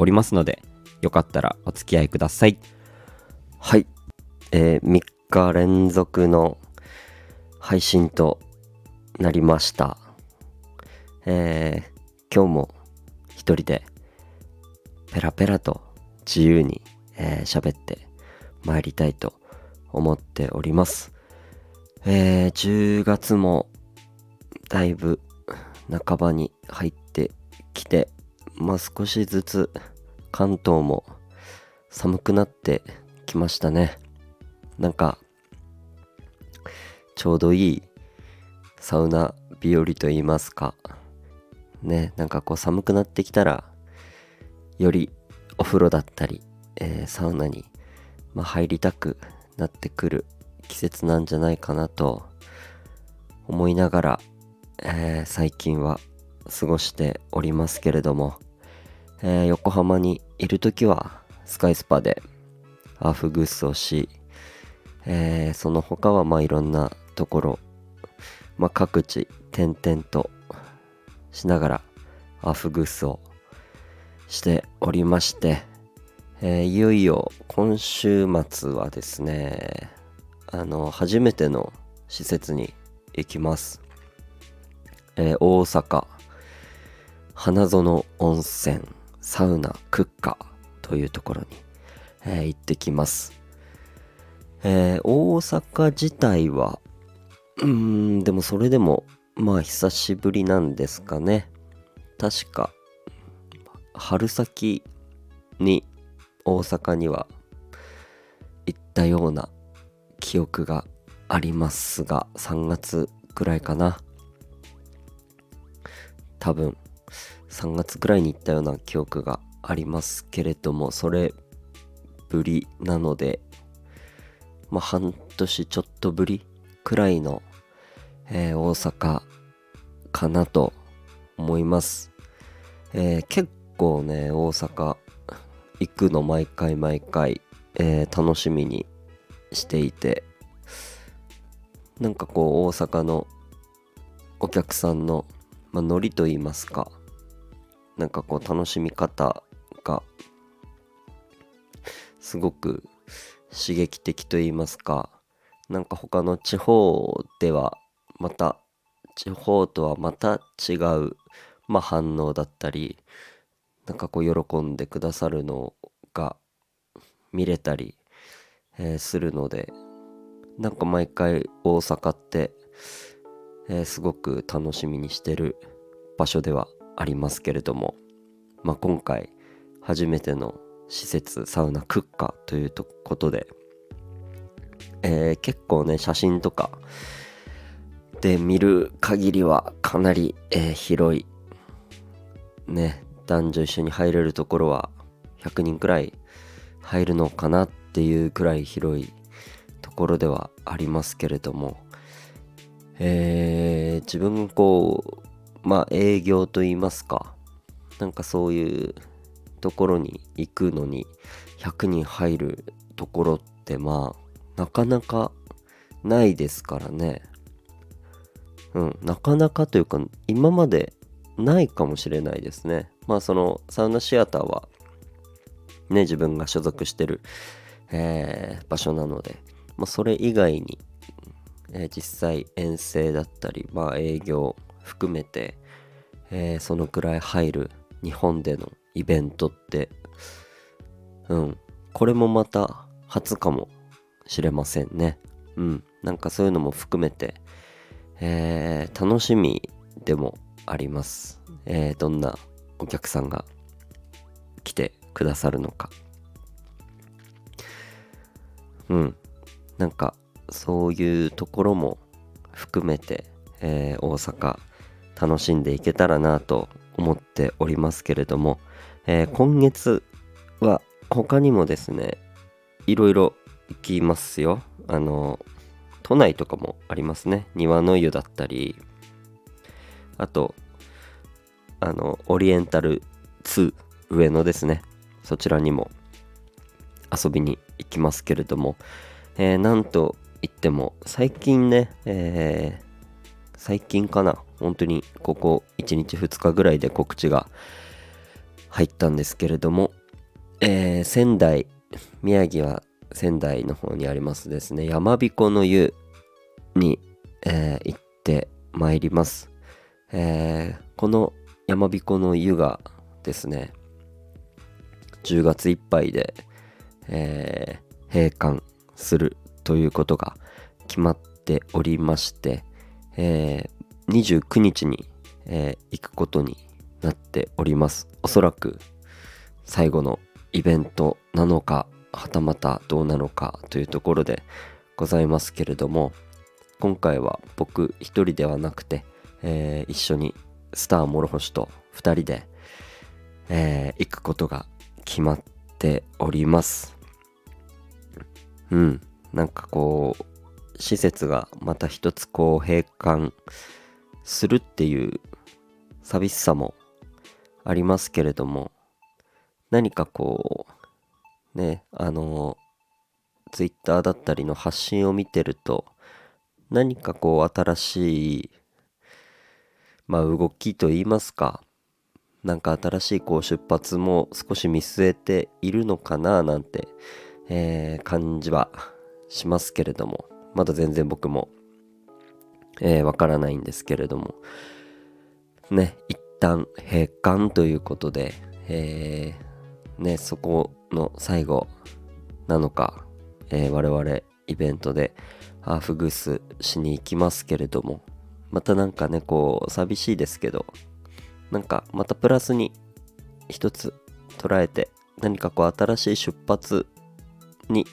おりますのでよかったらお付き合いください。はい、えー3日連続の配信となりました。えー今日も一人でペラペラと自由にえー喋、って参りたいと思っております。えー10月もだいぶ半ばに入ってきてまあ少しずつ関東も寒くなってきましたね。なんかちょうどいいサウナ日和と言いますか。ねなんかこう寒くなってきたらよりお風呂だったり、えーサウナに、まあ、入りたくなってくる季節なんじゃないかなと思いながら、えー最近は過ごしておりますけれども、えー横浜にいる時はスカイスパでアフグースをし、えーその他はまあいろんなところ、まあ、各地転々としながらアフグースをしておりまして、えーいよいよ今週末はですねあの初めての施設に行きます、えー大阪花園温泉。サウナクッカーというところに、えー行ってきます、えー大阪自体はうんでもそれでもまあ久しぶりなんですかね。確か春先に大阪には行ったような記憶がありますが3月くらいかな。多分。3月くらいに行ったような記憶がありますけれどもそれぶりなのでまあ半年ちょっとぶりくらいの、えー大阪かなと思います、えー結構ね大阪行くの毎回毎回、えー楽しみにしていてなんかこう大阪のお客さんの、まあ、ノリと言いますかなんかこう楽しみ方がすごく刺激的と言いますかなんか他の地方ではまた地方とはまた違う、まあ、反応だったりなんかこう喜んでくださるのが見れたり、えーするのでなんか毎回大阪って、えーすごく楽しみにしてる場所ではありますけれども、まあ、今回初めての施設サウナクッカということで、えー結構ね写真とかで見る限りはかなり、えー広いね男女一緒に入れるところは100人くらい入るのかなっていうくらい広いところではありますけれどもえー自分こうまあ営業と言いますか。なんかそういうところに行くのに100人入るところってまあなかなかないですからね。うんなかなかというか今までないかもしれないですね。まあそのサウナシアターはね自分が所属してる、えー場所なので、まあ、それ以外に、えー実際遠征だったりまあ営業含めて、えーそのくらい入る日本でのイベントってうんこれもまた初かもしれませんね。うんなんかそういうのも含めて、えー楽しみでもあります、えーどんなお客さんが来てくださるのか。うんなんかそういうところも含めて、えー大阪楽しんでいけたらなと思っておりますけれども、えー今月は他にもですねいろいろ行きますよ。あの都内とかもありますね。庭の湯だったりあとあのオリエンタル2上野ですねそちらにも遊びに行きますけれども、えー、なんと言っても最近ね、えー、最近かな？本当にここ1日2日ぐらいで告知が入ったんですけれども、えー、仙台宮城は仙台の方にありますですね。山彦の湯に、えー、行ってまいります、えー、この山彦の湯がですね10月いっぱいで、えー、閉館するということが決まっておりまして、えー、29日に、えー、行くことになっております。おそらく最後のイベントなのかはたまたどうなのかというところでございますけれども今回は僕一人ではなくて、えー、一緒にスター諸星と2人で、えー、行くことが決まっております。うんなんかこう施設がまた一つこう閉館するっていう寂しさもありますけれども何かこうねあのツイッターだったりの発信を見てると何かこう新しいまあ動きといいますかなんか新しいこう出発も少し見据えているのかななんて、えー、感じはしますけれども。まだ全然僕もえー、わからないんですけれども。ね一旦閉館ということで、えー、ねそこの最後なのか、えー、我々イベントでハーフグースしに行きますけれどもまたなんかねこう寂しいですけどなんかまたプラスに一つ捉えて何かこう新しい出発に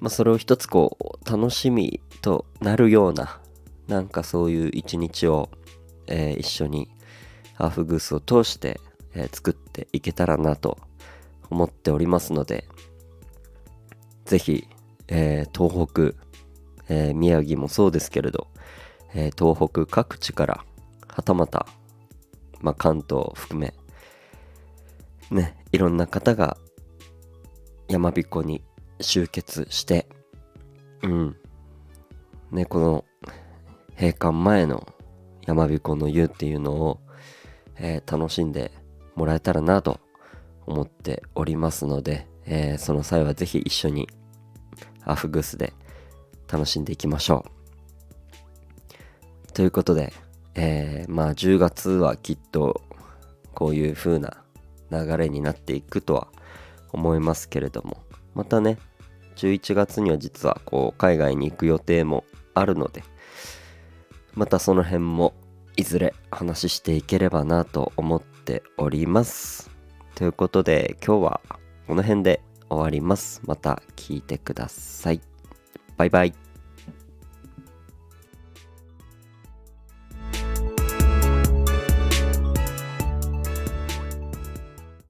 まあそれを一つこう楽しみとなるようななんかそういう一日を、えー、一緒にハーフグースを通して、えー、作っていけたらなと思っておりますのでぜひ、えー、東北、え宮城もそうですけれど、え東北各地からはたまたまあ、関東を含めねいろんな方が山彦に集結してうんねこの閉館前の山彦の湯っていうのを、えー、楽しんでもらえたらなと思っておりますので、えー、その際はぜひ一緒にアフグースで楽しんでいきましょう。ということで、えー、まあ10月はきっとこういう風な流れになっていくとは思いますけれどもまたね11月には実はこう海外に行く予定もあるのでまたその辺もいずれ話していければなと思っております。ということで今日はこの辺で終わります。また聞いてください。バイバイ。